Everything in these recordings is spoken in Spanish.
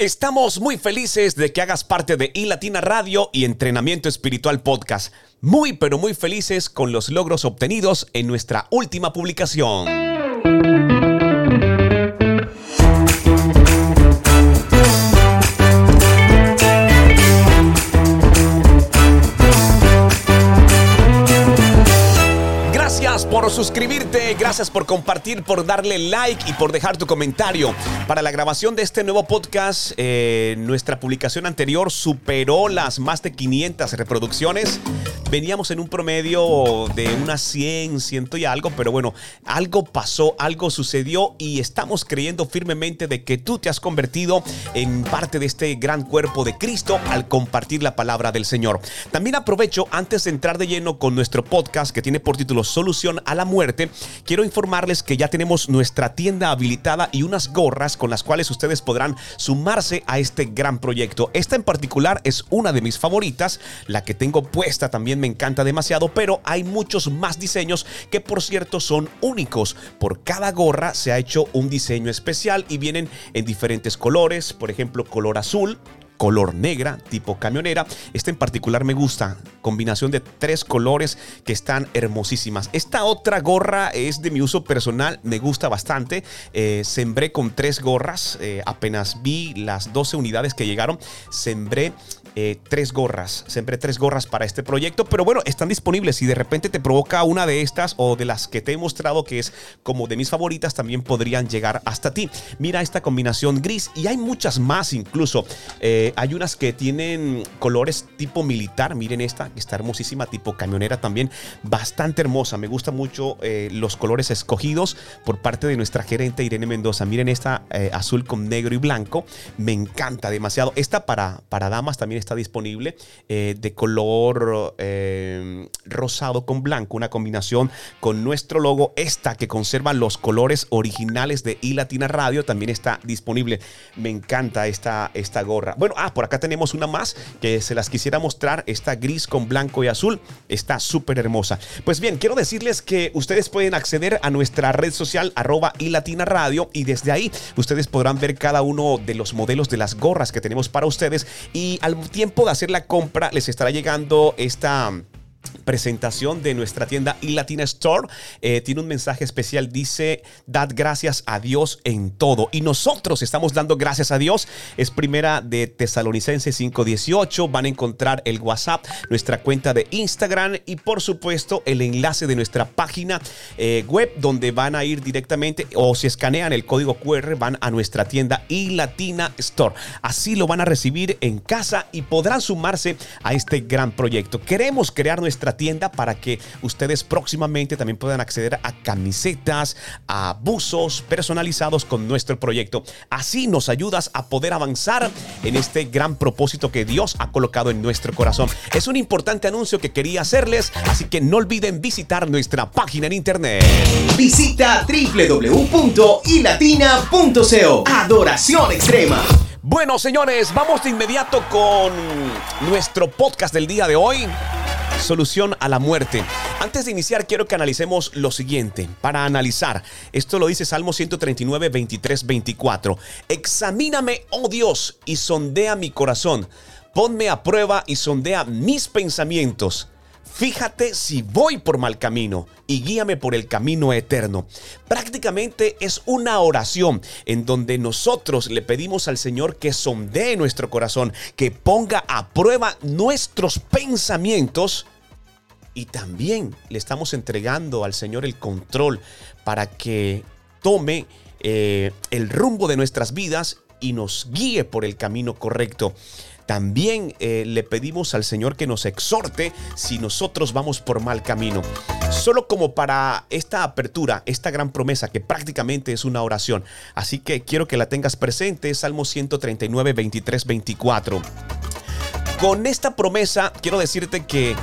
Estamos muy felices de que hagas parte de iLatina Radio y Entrenamiento Espiritual Podcast. Muy pero muy felices con los logros obtenidos en nuestra última publicación. Suscribirte, gracias por compartir, por darle like y por dejar tu comentario. Para la grabación de este nuevo podcast, eh, nuestra publicación anterior superó las más de 500 reproducciones. Veníamos en un promedio de unas 100, ciento y algo, pero bueno, algo pasó, algo sucedió y estamos creyendo firmemente de que tú te has convertido en parte de este gran cuerpo de Cristo al compartir la palabra del Señor. También aprovecho antes de entrar de lleno con nuestro podcast que tiene por título Solución a la muerte, quiero informarles que ya tenemos nuestra tienda habilitada y unas gorras con las cuales ustedes podrán sumarse a este gran proyecto. Esta en particular es una de mis favoritas, la que tengo puesta también me encanta demasiado, pero hay muchos más diseños que por cierto son únicos. Por cada gorra se ha hecho un diseño especial y vienen en diferentes colores, por ejemplo color azul, color negra, tipo camionera. Esta en particular me gusta, combinación de tres colores que están hermosísimas. Esta otra gorra es de mi uso personal, me gusta bastante. Eh, sembré con tres gorras, eh, apenas vi las 12 unidades que llegaron, sembré eh, tres gorras, sembré tres gorras para este proyecto, pero bueno, están disponibles. Si de repente te provoca una de estas o de las que te he mostrado que es como de mis favoritas, también podrían llegar hasta ti. Mira esta combinación gris y hay muchas más incluso. Eh, hay unas que tienen colores tipo militar. Miren esta, que está hermosísima, tipo camionera también. Bastante hermosa. Me gustan mucho eh, los colores escogidos por parte de nuestra gerente Irene Mendoza. Miren esta azul con negro y blanco. Me encanta demasiado. Esta para, para damas también está disponible eh, de color eh, rosado con blanco, una combinación con nuestro logo. Esta que conserva los colores originales de iLatina Radio también está disponible. Me encanta esta, esta gorra. Bueno, ah, por acá tenemos una más que se las quisiera mostrar. Esta gris con blanco y azul está súper hermosa. Pues bien, quiero decirles que ustedes pueden acceder a nuestra red social arroba iLatina Radio y desde ahí ustedes podrán ver cada uno de los modelos de las gorras que tenemos para ustedes y al de hacer la compra les estará llegando esta presentación de nuestra tienda iLatina Store. Eh, tiene un mensaje especial, dice, dad gracias a Dios en todo. Y nosotros estamos dando gracias a Dios. Es primera de Tesalonicenses 518. Van a encontrar el WhatsApp, nuestra cuenta de Instagram y por supuesto el enlace de nuestra página eh, web donde van a ir directamente o si escanean el código QR van a nuestra tienda iLatina Store. Así lo van a recibir en casa y podrán sumarse a este gran proyecto. Queremos crear nuestra tienda para que ustedes próximamente también puedan acceder a camisetas, a buzos personalizados con nuestro proyecto. Así nos ayudas a poder avanzar en este gran propósito que Dios ha colocado en nuestro corazón. Es un importante anuncio que quería hacerles, así que no olviden visitar nuestra página en internet. Visita www.ilatina.co. Adoración extrema. Bueno, señores, vamos de inmediato con nuestro podcast del día de hoy solución a la muerte. Antes de iniciar, quiero que analicemos lo siguiente. Para analizar, esto lo dice Salmo 139, 23, 24. Examíname, oh Dios, y sondea mi corazón. Ponme a prueba y sondea mis pensamientos Fíjate si voy por mal camino y guíame por el camino eterno. Prácticamente es una oración en donde nosotros le pedimos al Señor que sondee nuestro corazón, que ponga a prueba nuestros pensamientos y también le estamos entregando al Señor el control para que tome eh, el rumbo de nuestras vidas y nos guíe por el camino correcto. También eh, le pedimos al Señor que nos exhorte si nosotros vamos por mal camino. Solo como para esta apertura, esta gran promesa que prácticamente es una oración. Así que quiero que la tengas presente, Salmo 139, 23, 24. Con esta promesa quiero decirte que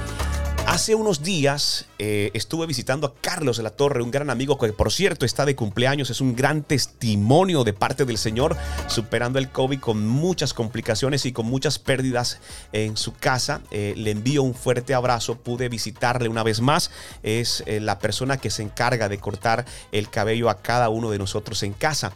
hace unos días eh, estuve visitando a Carlos de la Torre, un gran amigo que por cierto está de cumpleaños, es un gran testimonio de parte del Señor, superando el COVID con muchas complicaciones y con muchas pérdidas en su casa. Eh, le envío un fuerte abrazo, pude visitarle una vez más, es eh, la persona que se encarga de cortar el cabello a cada uno de nosotros en casa.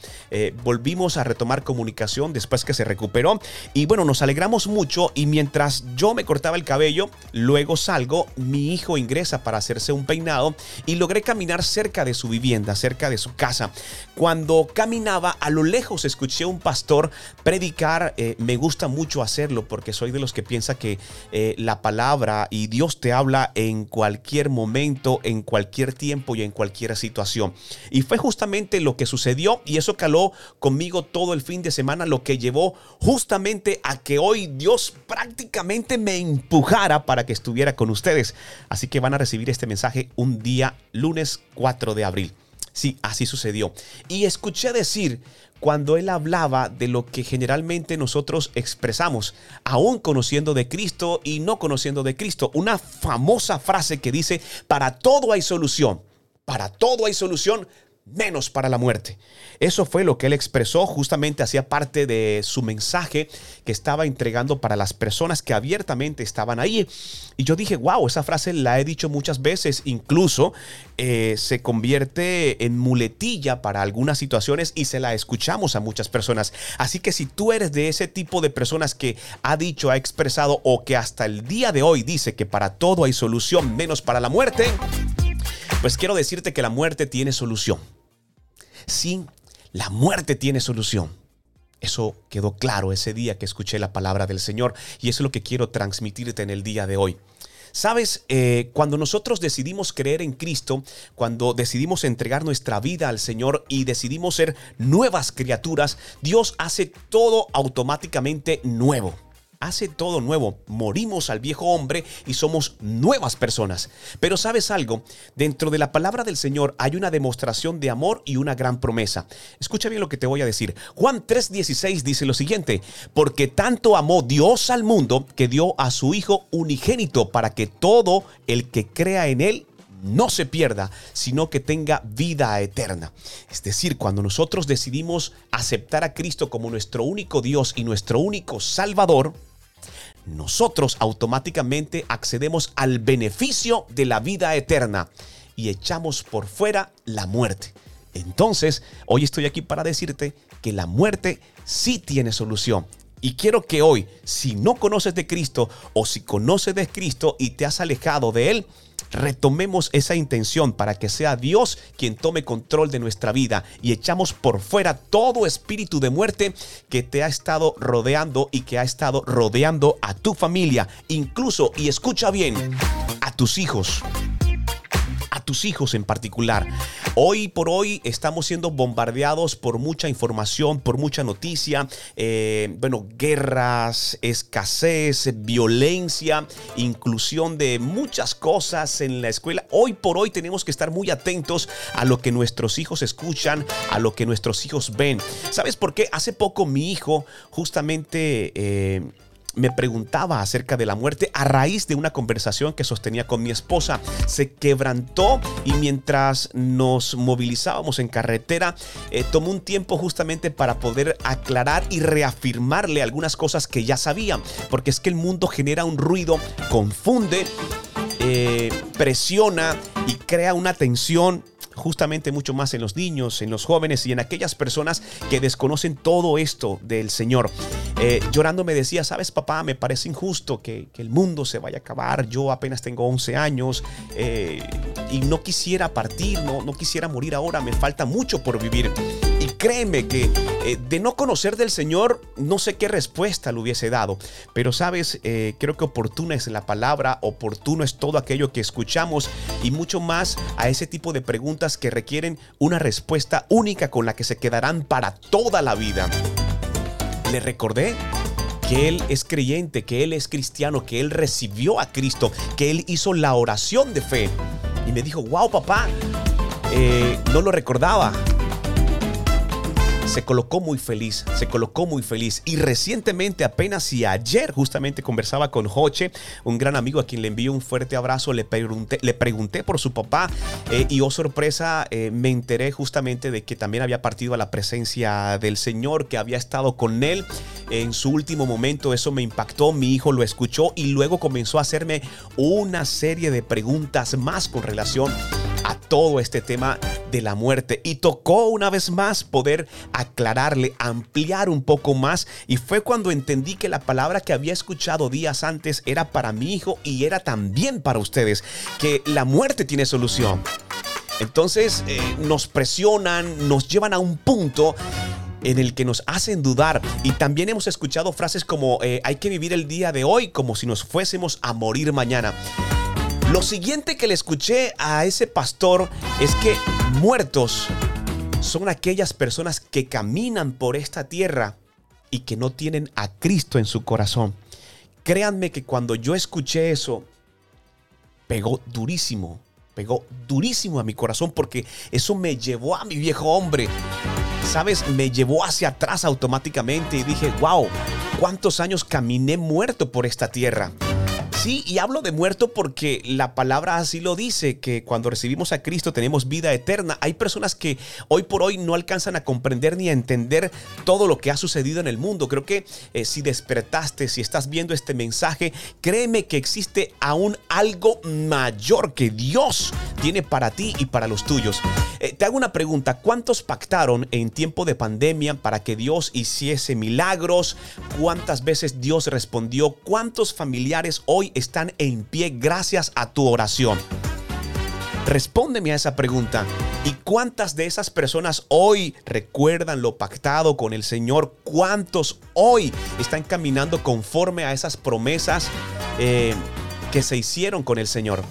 volvimos a retomar comunicación después que se recuperó y bueno, nos alegramos mucho y mientras yo me cortaba el cabello, luego salgo, mi hijo ingresa para hacerse un peinado y logré caminar cerca de su vivienda, cerca de su casa. Cuando caminaba a lo lejos escuché un pastor predicar, eh, me gusta mucho hacerlo porque soy de los que piensa que eh, la palabra y Dios te habla en cualquier momento, en cualquier tiempo y en cualquier situación. Y fue justamente lo que sucedió y eso caló conmigo todo el fin de semana, lo que llevó justamente a que hoy Dios prácticamente me empujara para que estuviera con ustedes. Así que van a recibir este mensaje un día lunes 4 de abril. Sí, así sucedió. Y escuché decir cuando él hablaba de lo que generalmente nosotros expresamos, aún conociendo de Cristo y no conociendo de Cristo. Una famosa frase que dice, para todo hay solución. Para todo hay solución, menos para la muerte. Eso fue lo que él expresó, justamente hacía parte de su mensaje que estaba entregando para las personas que abiertamente estaban ahí. Y yo dije, wow, esa frase la he dicho muchas veces, incluso eh, se convierte en muletilla para algunas situaciones y se la escuchamos a muchas personas. Así que si tú eres de ese tipo de personas que ha dicho, ha expresado o que hasta el día de hoy dice que para todo hay solución menos para la muerte, pues quiero decirte que la muerte tiene solución. Sí, la muerte tiene solución. Eso quedó claro ese día que escuché la palabra del Señor y eso es lo que quiero transmitirte en el día de hoy. Sabes, eh, cuando nosotros decidimos creer en Cristo, cuando decidimos entregar nuestra vida al Señor y decidimos ser nuevas criaturas, Dios hace todo automáticamente nuevo hace todo nuevo. Morimos al viejo hombre y somos nuevas personas. Pero sabes algo, dentro de la palabra del Señor hay una demostración de amor y una gran promesa. Escucha bien lo que te voy a decir. Juan 3:16 dice lo siguiente, porque tanto amó Dios al mundo que dio a su Hijo unigénito para que todo el que crea en Él no se pierda, sino que tenga vida eterna. Es decir, cuando nosotros decidimos aceptar a Cristo como nuestro único Dios y nuestro único Salvador, nosotros automáticamente accedemos al beneficio de la vida eterna y echamos por fuera la muerte. Entonces, hoy estoy aquí para decirte que la muerte sí tiene solución. Y quiero que hoy, si no conoces de Cristo o si conoces de Cristo y te has alejado de Él, retomemos esa intención para que sea Dios quien tome control de nuestra vida y echamos por fuera todo espíritu de muerte que te ha estado rodeando y que ha estado rodeando a tu familia, incluso, y escucha bien, a tus hijos tus hijos en particular. Hoy por hoy estamos siendo bombardeados por mucha información, por mucha noticia, eh, bueno, guerras, escasez, violencia, inclusión de muchas cosas en la escuela. Hoy por hoy tenemos que estar muy atentos a lo que nuestros hijos escuchan, a lo que nuestros hijos ven. ¿Sabes por qué? Hace poco mi hijo justamente... Eh, me preguntaba acerca de la muerte a raíz de una conversación que sostenía con mi esposa. Se quebrantó y mientras nos movilizábamos en carretera, eh, tomó un tiempo justamente para poder aclarar y reafirmarle algunas cosas que ya sabía, porque es que el mundo genera un ruido, confunde, eh, presiona y crea una tensión justamente mucho más en los niños, en los jóvenes y en aquellas personas que desconocen todo esto del Señor. Eh, llorando me decía, sabes papá, me parece injusto que, el mundo se vaya a acabar, yo apenas tengo 11 años eh, y no quisiera partir, no, no quisiera morir ahora, me falta mucho por vivir. Créeme que eh, de no conocer del Señor, no sé qué respuesta le hubiese dado. Pero sabes, creo que oportuna es la palabra, oportuno es todo aquello que escuchamos y mucho más a ese tipo de preguntas que requieren una respuesta única con la que se quedarán para toda la vida. Le recordé que él es creyente, que él es cristiano, que él recibió a Cristo, que él hizo la oración de fe. Y me dijo, wow papá, eh, no lo recordaba. Se colocó muy feliz, se colocó muy feliz. Y recientemente, apenas y ayer, justamente conversaba con Joche, un gran amigo a quien le envío un fuerte abrazo. Le pregunté, le pregunté por su papá eh, y, oh sorpresa, eh, me enteré justamente de que también había partido a la presencia del Señor, que había estado con él en su último momento. Eso me impactó. Mi hijo lo escuchó y luego comenzó a hacerme una serie de preguntas más con relación todo este tema de la muerte y tocó una vez más poder aclararle, ampliar un poco más y fue cuando entendí que la palabra que había escuchado días antes era para mi hijo y era también para ustedes, que la muerte tiene solución. Entonces eh, nos presionan, nos llevan a un punto en el que nos hacen dudar. Y también hemos escuchado frases como eh, hay que vivir el día de hoy como si nos fuésemos a morir mañana. Lo siguiente que le escuché a ese pastor es que muertos son aquellas personas que caminan por esta tierra y que no tienen a Cristo en su corazón. Créanme que cuando yo escuché eso, pegó durísimo, pegó durísimo a mi corazón porque eso me llevó a mi viejo hombre. ¿Sabes? Me llevó hacia atrás automáticamente y dije, wow, ¿cuántos años caminé muerto por esta tierra? Sí, y hablo de muerto porque la palabra así lo dice, que cuando recibimos a Cristo tenemos vida eterna. Hay personas que hoy por hoy no alcanzan a comprender ni a entender todo lo que ha sucedido en el mundo. Creo que eh, si despertaste, si estás viendo este mensaje, créeme que existe aún algo mayor que Dios tiene para ti y para los tuyos. Eh, te hago una pregunta, ¿cuántos pactaron en tiempo de pandemia para que Dios hiciese milagros? ¿Cuántas veces Dios respondió? ¿Cuántos familiares hoy están en pie gracias a tu oración? Respóndeme a esa pregunta. ¿Y cuántas de esas personas hoy recuerdan lo pactado con el Señor? ¿Cuántos hoy están caminando conforme a esas promesas eh, que se hicieron con el Señor?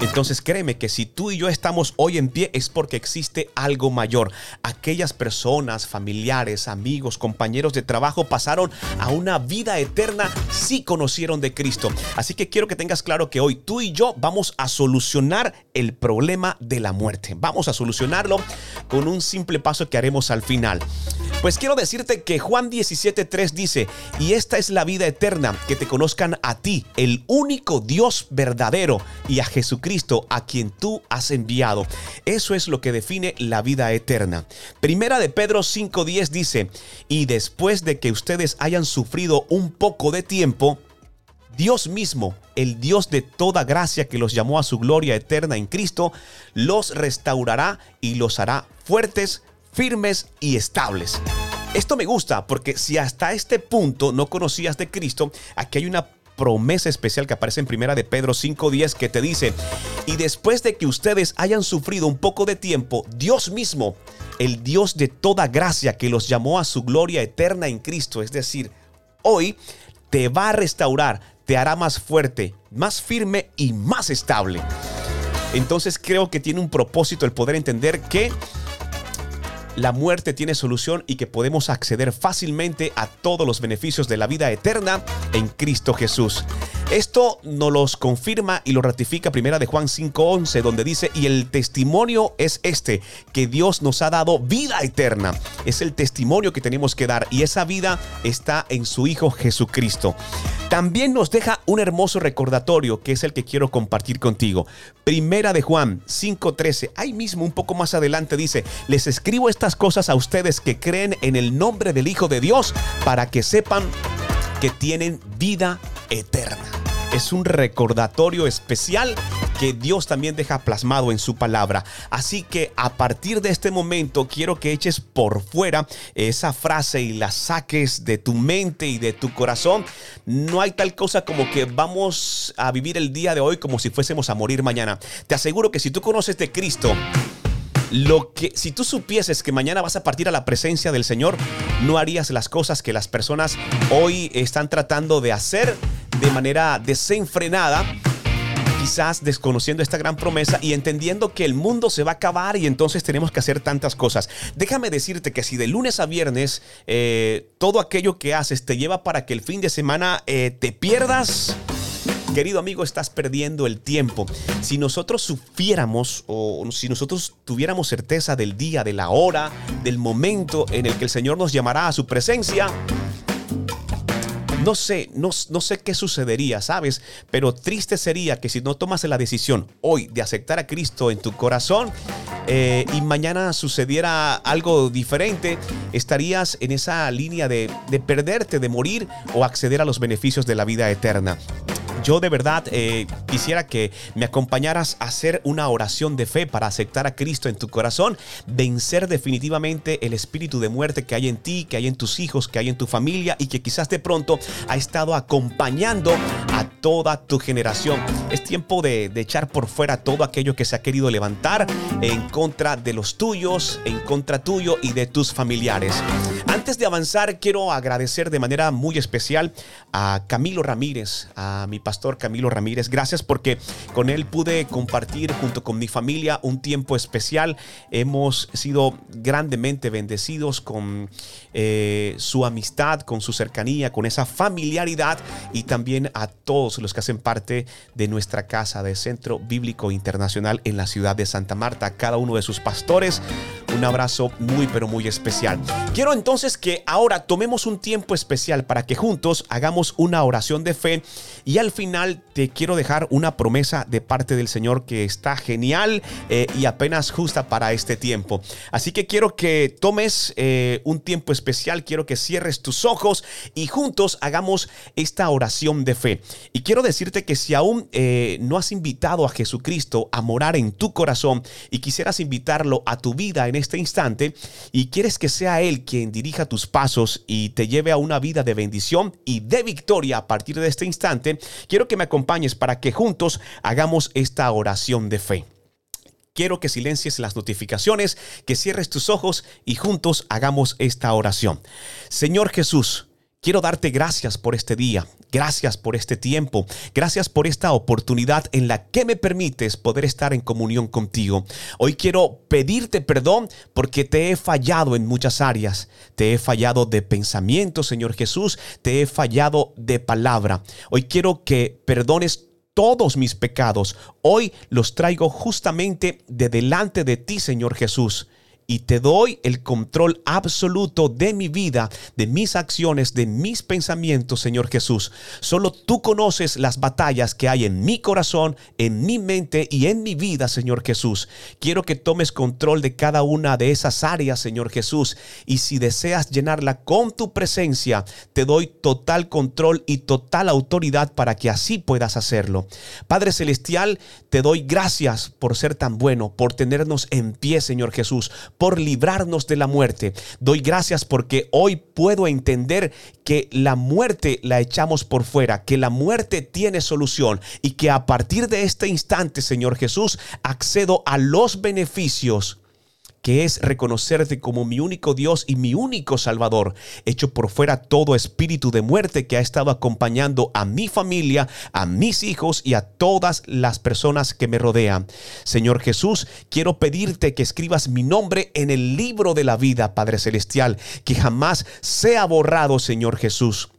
Entonces créeme que si tú y yo estamos hoy en pie es porque existe algo mayor. Aquellas personas, familiares, amigos, compañeros de trabajo pasaron a una vida eterna si conocieron de Cristo. Así que quiero que tengas claro que hoy tú y yo vamos a solucionar el problema de la muerte. Vamos a solucionarlo con un simple paso que haremos al final. Pues quiero decirte que Juan 17.3 dice, y esta es la vida eterna, que te conozcan a ti, el único Dios verdadero, y a Jesucristo, a quien tú has enviado. Eso es lo que define la vida eterna. Primera de Pedro 5.10 dice, y después de que ustedes hayan sufrido un poco de tiempo, Dios mismo, el Dios de toda gracia que los llamó a su gloria eterna en Cristo, los restaurará y los hará fuertes, firmes y estables. Esto me gusta porque si hasta este punto no conocías de Cristo, aquí hay una promesa especial que aparece en primera de Pedro 5:10 que te dice, "Y después de que ustedes hayan sufrido un poco de tiempo, Dios mismo, el Dios de toda gracia que los llamó a su gloria eterna en Cristo, es decir, hoy te va a restaurar, te hará más fuerte, más firme y más estable." Entonces creo que tiene un propósito el poder entender que la muerte tiene solución y que podemos acceder fácilmente a todos los beneficios de la vida eterna en Cristo Jesús. Esto nos los confirma y lo ratifica primera de Juan 5:11 donde dice, "Y el testimonio es este, que Dios nos ha dado vida eterna." Es el testimonio que tenemos que dar y esa vida está en su hijo Jesucristo. También nos deja un hermoso recordatorio que es el que quiero compartir contigo. Primera de Juan 5:13, ahí mismo un poco más adelante dice, "Les escribo estas cosas a ustedes que creen en el nombre del Hijo de Dios para que sepan tienen vida eterna. Es un recordatorio especial que Dios también deja plasmado en su palabra. Así que a partir de este momento quiero que eches por fuera esa frase y la saques de tu mente y de tu corazón. No hay tal cosa como que vamos a vivir el día de hoy como si fuésemos a morir mañana. Te aseguro que si tú conoces de Cristo, lo que si tú supieses que mañana vas a partir a la presencia del Señor, no harías las cosas que las personas hoy están tratando de hacer de manera desenfrenada quizás desconociendo esta gran promesa y entendiendo que el mundo se va a acabar y entonces tenemos que hacer tantas cosas. Déjame decirte que si de lunes a viernes eh, todo aquello que haces te lleva para que el fin de semana eh, te pierdas, Querido amigo, estás perdiendo el tiempo. Si nosotros supiéramos o si nosotros tuviéramos certeza del día, de la hora, del momento en el que el Señor nos llamará a su presencia, no sé, no, sé qué sucedería, ¿sabes? Pero triste sería que si no tomas la decisión hoy de aceptar a Cristo en tu corazón eh, y mañana sucediera algo diferente, estarías en esa línea de, de perderte, de morir o acceder a los beneficios de la vida eterna yo de verdad eh, quisiera que me acompañaras a hacer una oración de fe para aceptar a Cristo en tu corazón, vencer definitivamente el espíritu de muerte que hay en ti, que hay en tus hijos, que hay en tu familia y que quizás de pronto ha estado acompañando a toda tu generación. Es tiempo de, de echar por fuera todo aquello que se ha querido levantar en contra de los tuyos, en contra tuyo y de tus familiares. Antes de avanzar, quiero agradecer de manera muy especial a Camilo Ramírez, a mi pastor Camilo Ramírez. Gracias porque con él pude compartir junto con mi familia un tiempo especial. Hemos sido grandemente bendecidos con eh, su amistad, con su cercanía, con esa familiaridad y también a todos los que hacen parte de nuestra casa de Centro Bíblico Internacional en la ciudad de Santa Marta. Cada uno de sus pastores, un abrazo muy pero muy especial. Quiero entonces que ahora tomemos un tiempo especial para que juntos hagamos una oración de fe y al final te quiero dejar una promesa de parte del Señor que está genial eh, y apenas justa para este tiempo. Así que quiero que tomes eh, un tiempo especial, quiero que cierres tus ojos y juntos hagamos esta oración de fe. Y quiero decirte que si aún eh, no has invitado a Jesucristo a morar en tu corazón y quisieras invitarlo a tu vida en este instante y quieres que sea Él quien dirija tus pasos y te lleve a una vida de bendición y de victoria a partir de este instante, quiero que me acompañes para que juntos hagamos esta oración de fe. Quiero que silencies las notificaciones, que cierres tus ojos y juntos hagamos esta oración. Señor Jesús, Quiero darte gracias por este día, gracias por este tiempo, gracias por esta oportunidad en la que me permites poder estar en comunión contigo. Hoy quiero pedirte perdón porque te he fallado en muchas áreas. Te he fallado de pensamiento, Señor Jesús, te he fallado de palabra. Hoy quiero que perdones todos mis pecados. Hoy los traigo justamente de delante de ti, Señor Jesús y te doy el control absoluto de mi vida, de mis acciones, de mis pensamientos, Señor Jesús. Solo tú conoces las batallas que hay en mi corazón, en mi mente y en mi vida, Señor Jesús. Quiero que tomes control de cada una de esas áreas, Señor Jesús. Y si deseas llenarla con tu presencia, te doy total control y total autoridad para que así puedas hacerlo. Padre Celestial, te doy gracias por ser tan bueno, por tenernos en pie, Señor Jesús por librarnos de la muerte. Doy gracias porque hoy puedo entender que la muerte la echamos por fuera, que la muerte tiene solución y que a partir de este instante, Señor Jesús, accedo a los beneficios que es reconocerte como mi único Dios y mi único Salvador, hecho por fuera todo espíritu de muerte que ha estado acompañando a mi familia, a mis hijos y a todas las personas que me rodean. Señor Jesús, quiero pedirte que escribas mi nombre en el libro de la vida, Padre Celestial, que jamás sea borrado, Señor Jesús.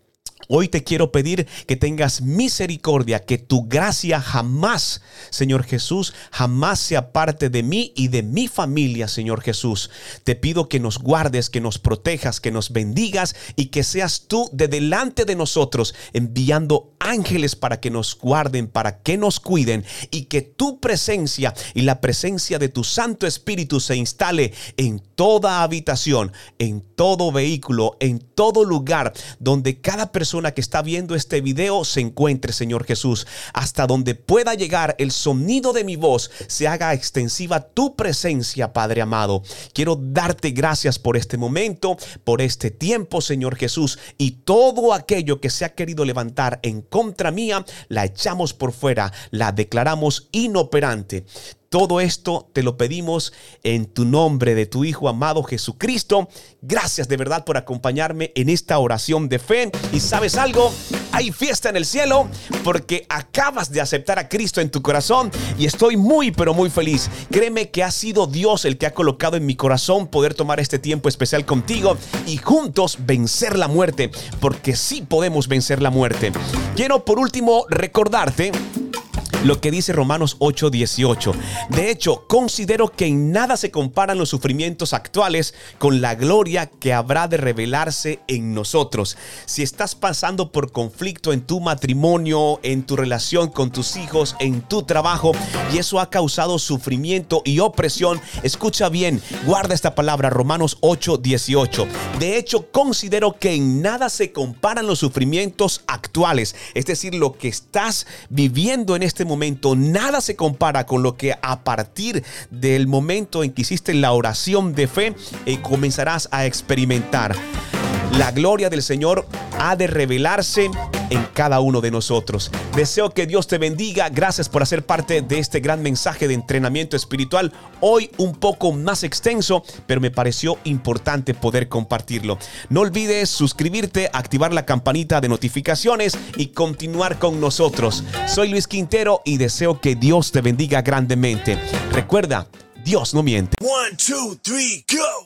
Hoy te quiero pedir que tengas misericordia, que tu gracia jamás, Señor Jesús, jamás se aparte de mí y de mi familia, Señor Jesús. Te pido que nos guardes, que nos protejas, que nos bendigas y que seas tú de delante de nosotros enviando ángeles para que nos guarden, para que nos cuiden y que tu presencia y la presencia de tu Santo Espíritu se instale en toda habitación, en todo vehículo, en todo lugar donde cada persona que está viendo este video se encuentre, Señor Jesús, hasta donde pueda llegar el sonido de mi voz, se haga extensiva tu presencia, Padre amado. Quiero darte gracias por este momento, por este tiempo, Señor Jesús, y todo aquello que se ha querido levantar en contra mía, la echamos por fuera, la declaramos inoperante. Todo esto te lo pedimos en tu nombre de tu Hijo amado Jesucristo. Gracias de verdad por acompañarme en esta oración de fe. Y sabes algo, hay fiesta en el cielo porque acabas de aceptar a Cristo en tu corazón y estoy muy pero muy feliz. Créeme que ha sido Dios el que ha colocado en mi corazón poder tomar este tiempo especial contigo y juntos vencer la muerte, porque sí podemos vencer la muerte. Quiero por último recordarte lo que dice Romanos 8:18. De hecho, considero que en nada se comparan los sufrimientos actuales con la gloria que habrá de revelarse en nosotros. Si estás pasando por conflicto en tu matrimonio, en tu relación con tus hijos, en tu trabajo, y eso ha causado sufrimiento y opresión, escucha bien, guarda esta palabra, Romanos 8:18. De hecho, considero que en nada se comparan los sufrimientos actuales, es decir, lo que estás viviendo en este momento momento, nada se compara con lo que a partir del momento en que hiciste la oración de fe, eh, comenzarás a experimentar. La gloria del Señor ha de revelarse en cada uno de nosotros. Deseo que Dios te bendiga. Gracias por hacer parte de este gran mensaje de entrenamiento espiritual. Hoy un poco más extenso, pero me pareció importante poder compartirlo. No olvides suscribirte, activar la campanita de notificaciones y continuar con nosotros. Soy Luis Quintero y deseo que Dios te bendiga grandemente. Recuerda, Dios no miente. One, two, three, go.